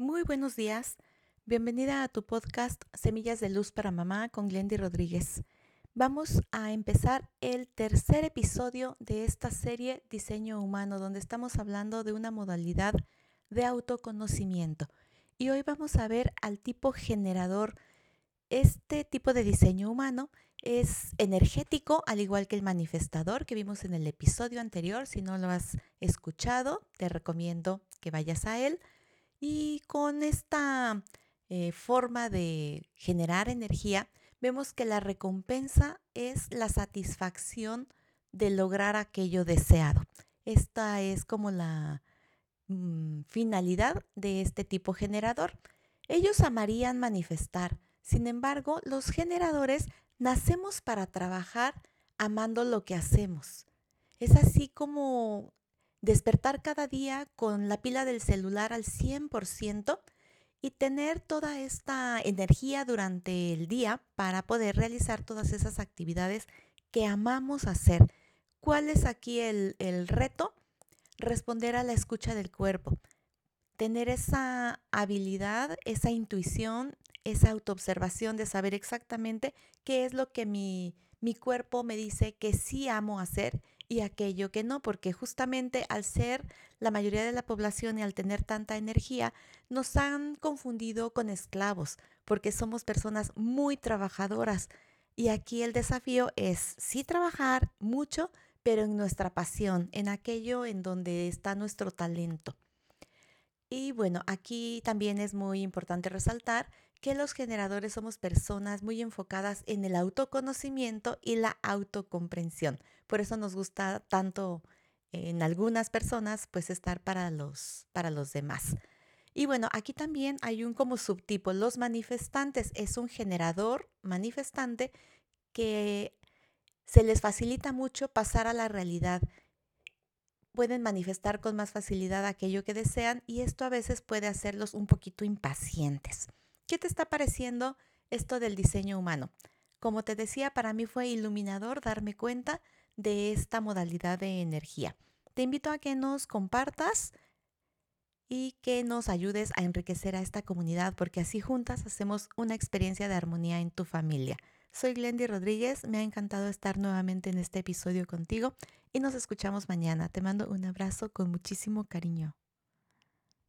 Muy buenos días. Bienvenida a tu podcast Semillas de Luz para Mamá con Glendy Rodríguez. Vamos a empezar el tercer episodio de esta serie Diseño Humano, donde estamos hablando de una modalidad de autoconocimiento. Y hoy vamos a ver al tipo generador. Este tipo de diseño humano es energético, al igual que el manifestador que vimos en el episodio anterior. Si no lo has escuchado, te recomiendo que vayas a él. Y con esta eh, forma de generar energía, vemos que la recompensa es la satisfacción de lograr aquello deseado. Esta es como la mm, finalidad de este tipo generador. Ellos amarían manifestar. Sin embargo, los generadores nacemos para trabajar amando lo que hacemos. Es así como despertar cada día con la pila del celular al 100% y tener toda esta energía durante el día para poder realizar todas esas actividades que amamos hacer. ¿Cuál es aquí el, el reto? Responder a la escucha del cuerpo. Tener esa habilidad, esa intuición, esa autoobservación de saber exactamente qué es lo que mi, mi cuerpo me dice que sí amo hacer y aquello que no, porque justamente al ser la mayoría de la población y al tener tanta energía, nos han confundido con esclavos, porque somos personas muy trabajadoras. Y aquí el desafío es sí trabajar mucho, pero en nuestra pasión, en aquello en donde está nuestro talento. Y bueno, aquí también es muy importante resaltar que los generadores somos personas muy enfocadas en el autoconocimiento y la autocomprensión. Por eso nos gusta tanto en algunas personas pues estar para los, para los demás. Y bueno, aquí también hay un como subtipo, los manifestantes es un generador manifestante que se les facilita mucho pasar a la realidad. Pueden manifestar con más facilidad aquello que desean y esto a veces puede hacerlos un poquito impacientes. ¿Qué te está pareciendo esto del diseño humano? Como te decía, para mí fue iluminador darme cuenta de esta modalidad de energía. Te invito a que nos compartas y que nos ayudes a enriquecer a esta comunidad porque así juntas hacemos una experiencia de armonía en tu familia. Soy Glendy Rodríguez, me ha encantado estar nuevamente en este episodio contigo y nos escuchamos mañana. Te mando un abrazo con muchísimo cariño.